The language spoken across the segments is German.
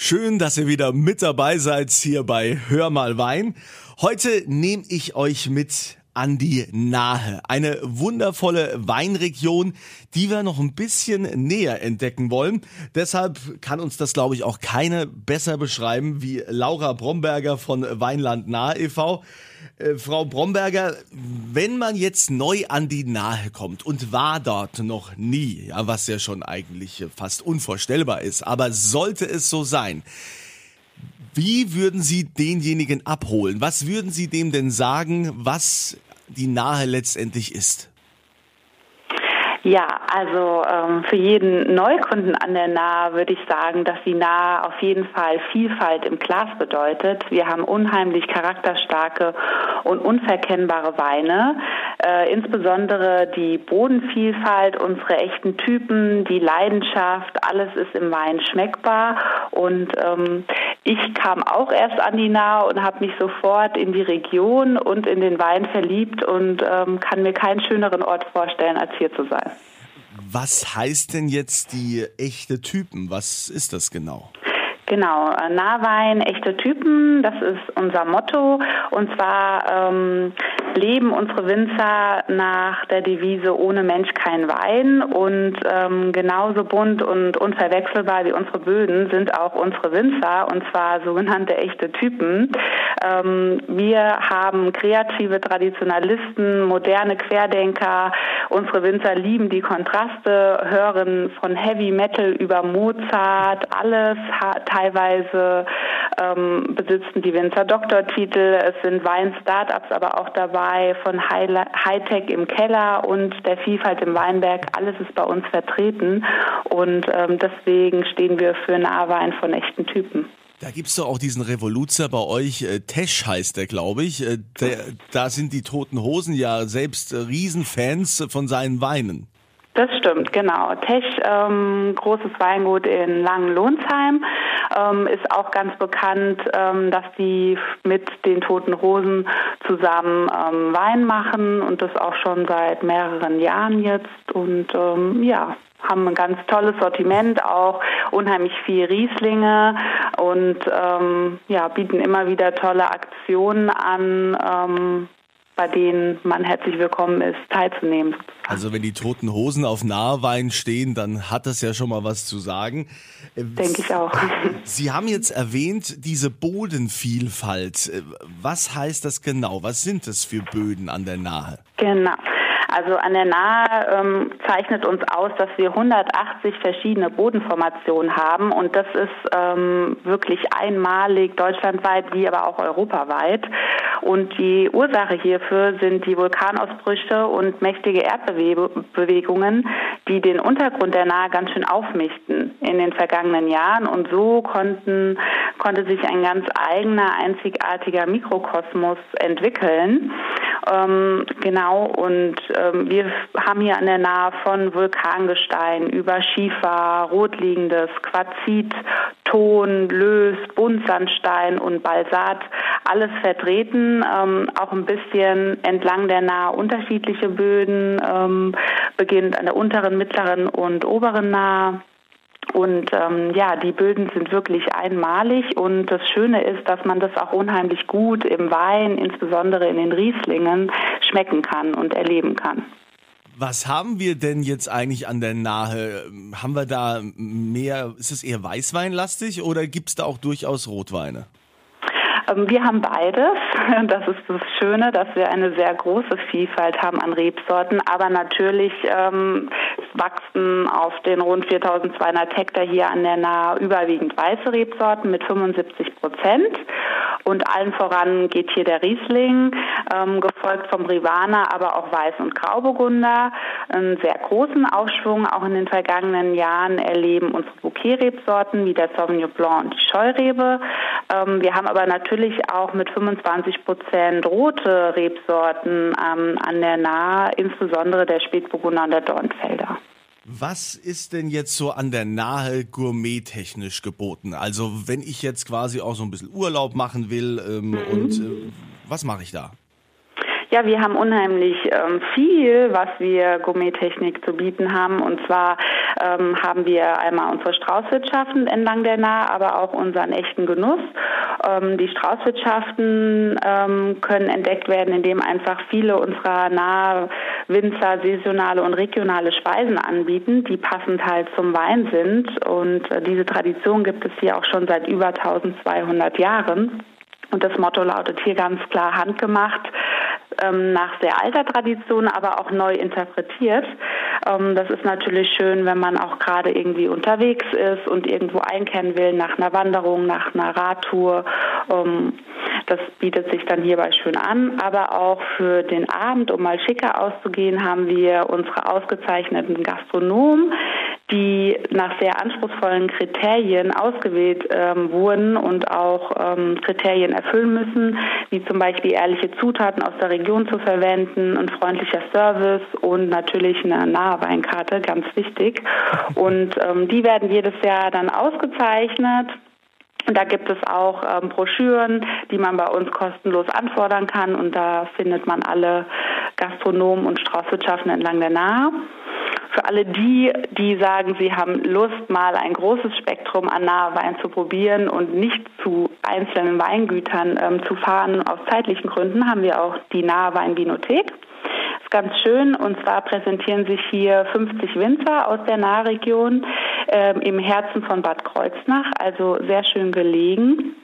Schön, dass ihr wieder mit dabei seid hier bei Hör mal Wein. Heute nehme ich euch mit an die Nahe. Eine wundervolle Weinregion, die wir noch ein bisschen näher entdecken wollen. Deshalb kann uns das, glaube ich, auch keine besser beschreiben wie Laura Bromberger von Weinland Nahe e.V. Äh, Frau Bromberger, wenn man jetzt neu an die Nahe kommt und war dort noch nie, ja, was ja schon eigentlich fast unvorstellbar ist, aber sollte es so sein, wie würden Sie denjenigen abholen? Was würden Sie dem denn sagen, was die Nahe letztendlich ist? Ja, also ähm, für jeden Neukunden an der Nahe würde ich sagen, dass die Nahe auf jeden Fall Vielfalt im Glas bedeutet. Wir haben unheimlich charakterstarke und unverkennbare Weine, äh, insbesondere die Bodenvielfalt, unsere echten Typen, die Leidenschaft, alles ist im Wein schmeckbar. Und ähm, ich kam auch erst an die Nahe und habe mich sofort in die Region und in den Wein verliebt und ähm, kann mir keinen schöneren Ort vorstellen, als hier zu sein. Was heißt denn jetzt die echte Typen? Was ist das genau? Genau, äh, Nahwein, echte Typen, das ist unser Motto. Und zwar ähm, leben unsere Winzer nach der Devise ohne Mensch kein Wein. Und ähm, genauso bunt und unverwechselbar wie unsere Böden sind auch unsere Winzer, und zwar sogenannte echte Typen. Ähm, wir haben kreative Traditionalisten, moderne Querdenker. Unsere Winzer lieben die Kontraste, hören von Heavy Metal über Mozart, alles teilweise ähm, besitzen die Winzer Doktortitel. Es sind Wein-Startups aber auch dabei, von Hightech im Keller und der Vielfalt im Weinberg. Alles ist bei uns vertreten und ähm, deswegen stehen wir für Nahwein von echten Typen. Da gibt's doch auch diesen Revoluzer bei euch, äh, Tesch heißt der, glaube ich. Äh, der, da sind die Toten Hosen ja selbst äh, Riesenfans von seinen Weinen. Das stimmt, genau. Tech, ähm, großes Weingut in Langenlohnsheim, ähm, ist auch ganz bekannt, ähm, dass die mit den Toten Hosen zusammen ähm, Wein machen und das auch schon seit mehreren Jahren jetzt. Und ähm, ja, haben ein ganz tolles Sortiment, auch unheimlich viel Rieslinge und ähm, ja, bieten immer wieder tolle Aktionen an, ähm, bei denen man herzlich willkommen ist, teilzunehmen. Also wenn die toten Hosen auf Nahwein stehen, dann hat das ja schon mal was zu sagen. Denke ich auch. Sie haben jetzt erwähnt, diese Bodenvielfalt. Was heißt das genau? Was sind das für Böden an der Nahe? Genau. Also an der Nahe ähm, zeichnet uns aus, dass wir 180 verschiedene Bodenformationen haben und das ist ähm, wirklich einmalig deutschlandweit wie aber auch europaweit. Und die Ursache hierfür sind die Vulkanausbrüche und mächtige Erdbewegungen, die den Untergrund der Nahe ganz schön aufmischten in den vergangenen Jahren. Und so konnten, konnte sich ein ganz eigener, einzigartiger Mikrokosmos entwickeln. Ähm, genau, und ähm, wir haben hier an der Nahe von Vulkangestein über Schiefer, rotliegendes Quarzit, Ton, Lös, Buntsandstein und Balsat alles vertreten, ähm, auch ein bisschen entlang der Nahe unterschiedliche Böden, ähm, beginnt an der unteren, mittleren und oberen Nahe. Und ähm, ja, die Böden sind wirklich einmalig und das Schöne ist, dass man das auch unheimlich gut im Wein, insbesondere in den Rieslingen, schmecken kann und erleben kann. Was haben wir denn jetzt eigentlich an der Nahe? Haben wir da mehr, ist es eher Weißweinlastig oder gibt es da auch durchaus Rotweine? Ähm, wir haben beides. Das ist das Schöne, dass wir eine sehr große Vielfalt haben an Rebsorten. Aber natürlich ähm, wachsen auf den rund 4200 Hektar hier an der Nahe überwiegend weiße Rebsorten mit 75 Prozent. Und allen voran geht hier der Riesling, ähm, gefolgt vom Rivana, aber auch Weiß- und Grauburgunder. Einen sehr großen Aufschwung auch in den vergangenen Jahren erleben unsere Bouquet-Rebsorten wie der Sauvignon Blanc und die Scheurebe. Ähm, wir haben aber natürlich auch mit 25 Prozent rote Rebsorten ähm, an der Nahe, insbesondere der Spätburgunder und der Dornfelder. Was ist denn jetzt so an der Nahe gourmet-technisch geboten? Also wenn ich jetzt quasi auch so ein bisschen Urlaub machen will ähm, mhm. und äh, was mache ich da? Ja, wir haben unheimlich ähm, viel, was wir Gourmettechnik zu bieten haben. Und zwar ähm, haben wir einmal unsere Straußwirtschaften entlang der Nahe, aber auch unseren echten Genuss. Ähm, die Straußwirtschaften ähm, können entdeckt werden, indem einfach viele unserer nahe Winzer saisonale und regionale Speisen anbieten, die passend halt zum Wein sind. Und äh, diese Tradition gibt es hier auch schon seit über 1200 Jahren. Und das Motto lautet hier ganz klar handgemacht, ähm, nach sehr alter Tradition, aber auch neu interpretiert. Ähm, das ist natürlich schön, wenn man auch gerade irgendwie unterwegs ist und irgendwo einkehren will, nach einer Wanderung, nach einer Radtour. Ähm, das bietet sich dann hierbei schön an. Aber auch für den Abend, um mal schicker auszugehen, haben wir unsere ausgezeichneten Gastronomen, die nach sehr anspruchsvollen Kriterien ausgewählt ähm, wurden und auch ähm, Kriterien erfüllen müssen, wie zum Beispiel ehrliche Zutaten aus der Region zu verwenden, ein freundlicher Service und natürlich eine Naheweinkarte, ganz wichtig. Und ähm, die werden jedes Jahr dann ausgezeichnet. Und da gibt es auch ähm, Broschüren, die man bei uns kostenlos anfordern kann. Und da findet man alle Gastronomen und Straußwirtschaften entlang der Nahe. Für alle die, die sagen, sie haben Lust, mal ein großes Spektrum an Nahewein zu probieren und nicht zu einzelnen Weingütern ähm, zu fahren, aus zeitlichen Gründen, haben wir auch die Naheweinbinothek ist ganz schön. Und zwar präsentieren sich hier 50 Winzer aus der Nahregion äh, im Herzen von Bad Kreuznach, also sehr schön gelegen.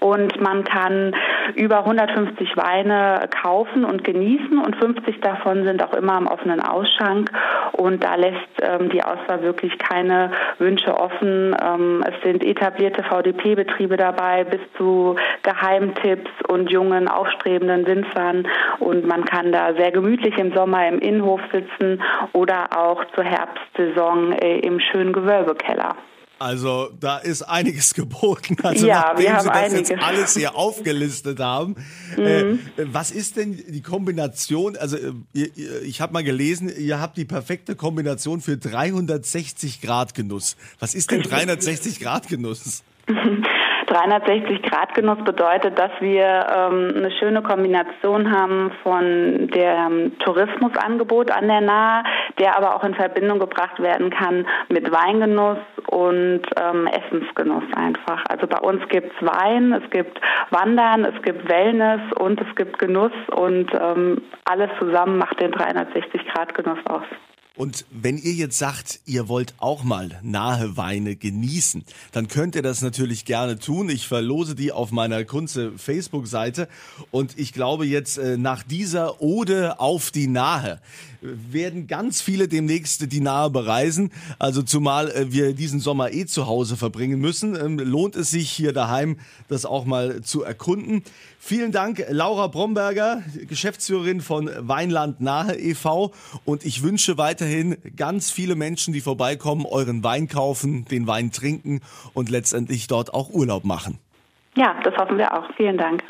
Und man kann über 150 Weine kaufen und genießen und 50 davon sind auch immer am offenen Ausschank und da lässt ähm, die Auswahl wirklich keine Wünsche offen. Ähm, es sind etablierte VDP-Betriebe dabei bis zu Geheimtipps und jungen aufstrebenden Winzern und man kann da sehr gemütlich im Sommer im Innenhof sitzen oder auch zur Herbstsaison äh, im schönen Gewölbekeller. Also da ist einiges geboten. Also ja, nachdem wir haben Sie das einiges. jetzt alles hier aufgelistet haben. Mhm. Äh, was ist denn die Kombination? Also äh, ihr, ich habe mal gelesen, ihr habt die perfekte Kombination für 360 Grad Genuss. Was ist denn 360 Grad Genuss? 360-Grad-Genuss bedeutet, dass wir ähm, eine schöne Kombination haben von dem Tourismusangebot an der Nahe, der aber auch in Verbindung gebracht werden kann mit Weingenuss und ähm, Essensgenuss einfach. Also bei uns gibt es Wein, es gibt Wandern, es gibt Wellness und es gibt Genuss und ähm, alles zusammen macht den 360-Grad-Genuss aus. Und wenn ihr jetzt sagt, ihr wollt auch mal nahe Weine genießen, dann könnt ihr das natürlich gerne tun. Ich verlose die auf meiner Kunze Facebook-Seite. Und ich glaube jetzt äh, nach dieser Ode auf die Nahe werden ganz viele demnächst die Nahe bereisen. Also zumal äh, wir diesen Sommer eh zu Hause verbringen müssen, ähm, lohnt es sich hier daheim, das auch mal zu erkunden. Vielen Dank, Laura Bromberger, Geschäftsführerin von Weinland Nahe e.V. Und ich wünsche weiterhin ganz viele Menschen, die vorbeikommen, euren Wein kaufen, den Wein trinken und letztendlich dort auch Urlaub machen. Ja, das hoffen wir auch. Vielen Dank.